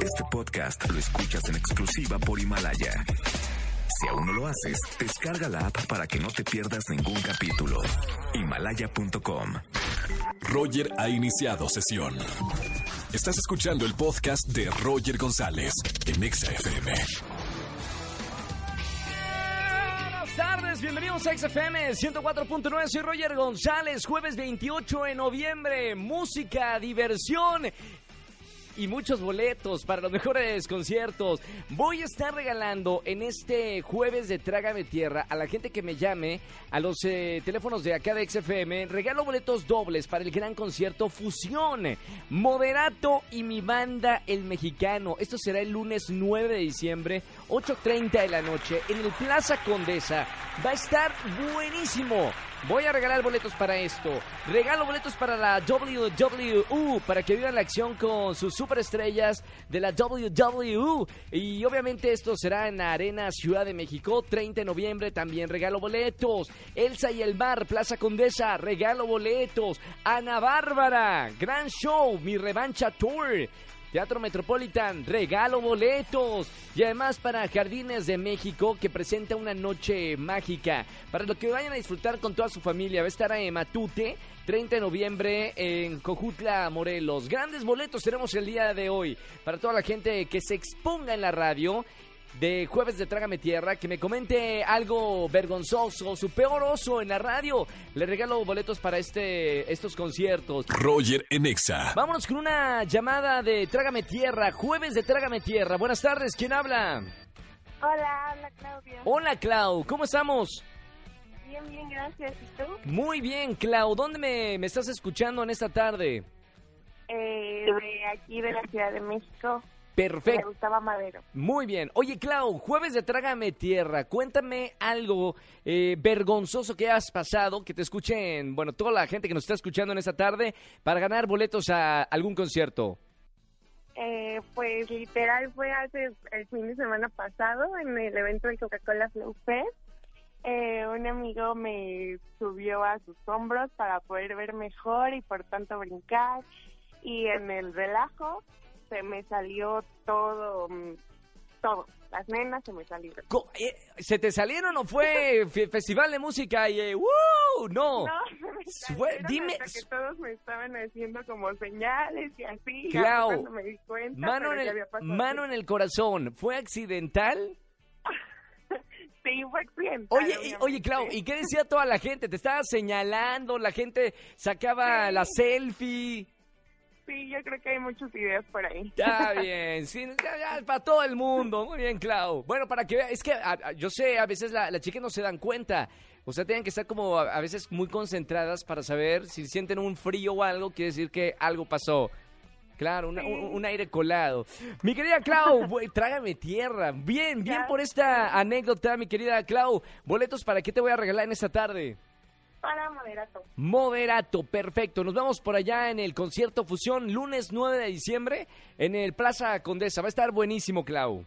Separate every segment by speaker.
Speaker 1: Este podcast lo escuchas en exclusiva por Himalaya. Si aún no lo haces, descarga la app para que no te pierdas ningún capítulo. Himalaya.com.
Speaker 2: Roger ha iniciado sesión. Estás escuchando el podcast de Roger González en Exa FM.
Speaker 3: Buenas tardes, bienvenidos a XFM 104.9, soy Roger González, jueves 28 de noviembre, música, diversión y muchos boletos para los mejores conciertos. Voy a estar regalando en este jueves de Trágame Tierra a la gente que me llame a los eh, teléfonos de acá de XFM. Regalo boletos dobles para el gran concierto Fusión, Moderato y mi banda El Mexicano. Esto será el lunes 9 de diciembre, 8.30 de la noche, en el Plaza Condesa. Va a estar buenísimo. Voy a regalar boletos para esto. Regalo boletos para la WWU, para que vivan la acción con sus superestrellas de la WWU. Y obviamente esto será en la Arena Ciudad de México, 30 de noviembre. También regalo boletos. Elsa y el Mar, Plaza Condesa, regalo boletos. Ana Bárbara, Gran Show, mi revancha tour. Teatro Metropolitan, regalo boletos. Y además para Jardines de México, que presenta una noche mágica. Para lo que vayan a disfrutar con toda su familia. Va a estar en Matute, 30 de noviembre en Cojutla, Morelos. Grandes boletos tenemos el día de hoy. Para toda la gente que se exponga en la radio de Jueves de Trágame Tierra, que me comente algo vergonzoso, su peor oso en la radio. Le regalo boletos para este, estos conciertos.
Speaker 2: Roger en Exa.
Speaker 3: Vámonos con una llamada de Trágame Tierra, Jueves de Trágame Tierra. Buenas tardes, ¿quién habla?
Speaker 4: Hola, habla Claudia.
Speaker 3: Hola, Clau, ¿cómo estamos?
Speaker 4: Bien, bien, gracias. ¿Y tú?
Speaker 3: Muy bien, Clau. ¿Dónde me, me estás escuchando en esta tarde?
Speaker 4: Eh, de aquí de la Ciudad de México. Me
Speaker 3: Perfecto.
Speaker 4: gustaba Madero.
Speaker 3: Muy bien. Oye, Clau, jueves de Trágame Tierra. Cuéntame algo eh, vergonzoso que has pasado, que te escuchen, bueno, toda la gente que nos está escuchando en esta tarde, para ganar boletos a algún concierto.
Speaker 4: Eh, pues literal fue hace el fin de semana pasado en el evento del Coca-Cola Flow Fest. Eh, un amigo me subió a sus hombros para poder ver mejor y por tanto brincar. Y en el relajo se me salió todo, mm, todo. Las nenas se me salieron.
Speaker 3: Eh, ¿Se te salieron o fue fe- festival de música y eh, ¡woo! No.
Speaker 4: No, se me
Speaker 3: dime-
Speaker 4: hasta que todos me estaban haciendo como señales y así. Cuando me di cuenta,
Speaker 3: Mano en, el, mano en el corazón. ¿Fue accidental?
Speaker 4: Sí, fue accidental.
Speaker 3: Oye, y- oye, Clau, ¿y qué decía toda la gente? ¿Te estaba señalando? ¿La gente sacaba
Speaker 4: Sí.
Speaker 3: la selfie?
Speaker 4: Yo creo que hay muchos videos por ahí.
Speaker 3: Está bien, sí, ya, ya, para todo el mundo. Muy bien, Clau. Bueno, para que vea, es que a- a- yo sé, a veces la- las chicas no se dan cuenta. O sea, tienen que estar como a, a veces muy concentradas para saber si sienten un frío o algo, quiere decir que algo pasó. Claro, una- un, un aire colado. Mi querida Clau, trágame tierra. Bien, bien por esta anécdota, mi querida Clau. Boletos para qué te voy a regalar en esta tarde.
Speaker 4: Para moderato.
Speaker 3: Moderato, perfecto. Nos vamos por allá en el concierto Fusión, lunes 9 de diciembre, en el Plaza Condesa. Va a estar buenísimo, Clau.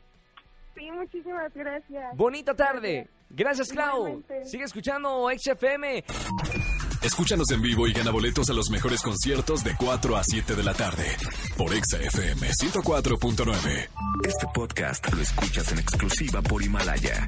Speaker 4: Sí, muchísimas gracias.
Speaker 3: Bonita tarde. Gracias, Clau.
Speaker 4: Igualmente.
Speaker 3: Sigue escuchando XFM.
Speaker 2: Escúchanos en vivo y gana boletos a los mejores conciertos de 4 a 7 de la tarde por Exa FM 104.9.
Speaker 1: Este podcast lo escuchas en exclusiva por Himalaya.